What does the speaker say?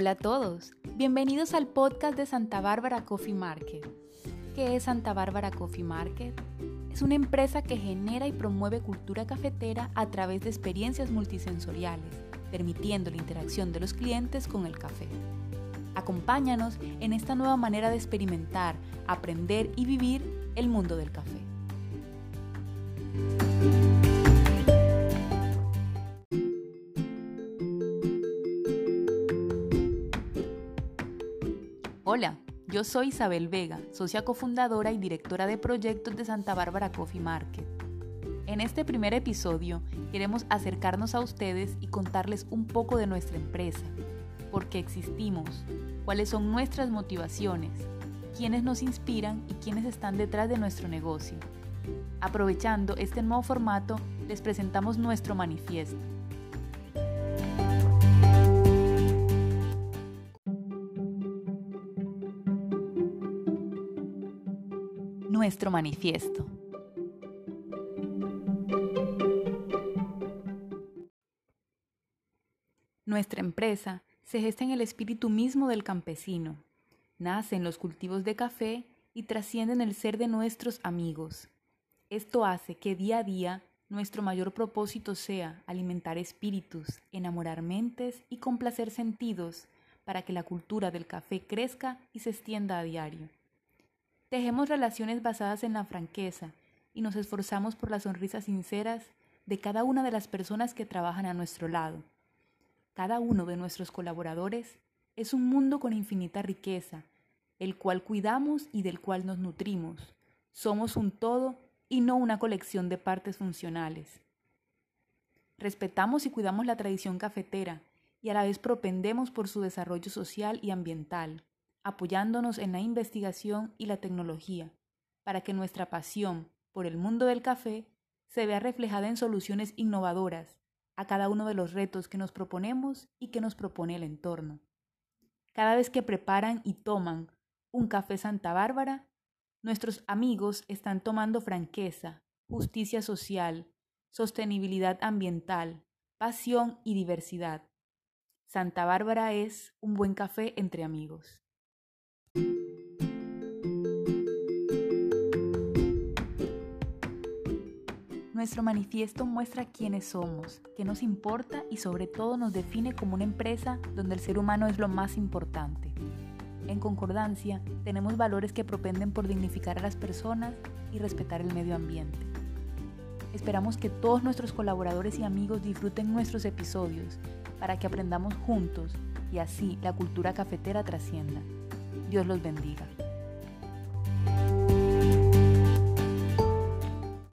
Hola a todos, bienvenidos al podcast de Santa Bárbara Coffee Market. ¿Qué es Santa Bárbara Coffee Market? Es una empresa que genera y promueve cultura cafetera a través de experiencias multisensoriales, permitiendo la interacción de los clientes con el café. Acompáñanos en esta nueva manera de experimentar, aprender y vivir el mundo del café. Hola, yo soy Isabel Vega, socia cofundadora y directora de proyectos de Santa Bárbara Coffee Market. En este primer episodio queremos acercarnos a ustedes y contarles un poco de nuestra empresa, por qué existimos, cuáles son nuestras motivaciones, quiénes nos inspiran y quiénes están detrás de nuestro negocio. Aprovechando este nuevo formato, les presentamos nuestro manifiesto. Nuestro manifiesto. Nuestra empresa se gesta en el espíritu mismo del campesino. Nace en los cultivos de café y trasciende en el ser de nuestros amigos. Esto hace que día a día nuestro mayor propósito sea alimentar espíritus, enamorar mentes y complacer sentidos para que la cultura del café crezca y se extienda a diario. Tejemos relaciones basadas en la franqueza y nos esforzamos por las sonrisas sinceras de cada una de las personas que trabajan a nuestro lado cada uno de nuestros colaboradores es un mundo con infinita riqueza, el cual cuidamos y del cual nos nutrimos. Somos un todo y no una colección de partes funcionales. Respetamos y cuidamos la tradición cafetera y a la vez propendemos por su desarrollo social y ambiental, apoyándonos en la investigación y la tecnología, para que nuestra pasión por el mundo del café se vea reflejada en soluciones innovadoras a cada uno de los retos que nos proponemos y que nos propone el entorno. Cada vez que preparan y toman un café Santa Bárbara, nuestros amigos están tomando franqueza, justicia social, sostenibilidad ambiental, pasión y diversidad. Santa Bárbara es un buen café entre amigos. Nuestro manifiesto muestra quiénes somos, qué nos importa y sobre todo nos define como una empresa donde el ser humano es lo más importante. En concordancia, tenemos valores que propenden por dignificar a las personas y respetar el medio ambiente. Esperamos que todos nuestros colaboradores y amigos disfruten nuestros episodios para que aprendamos juntos y así la cultura cafetera trascienda. Dios los bendiga.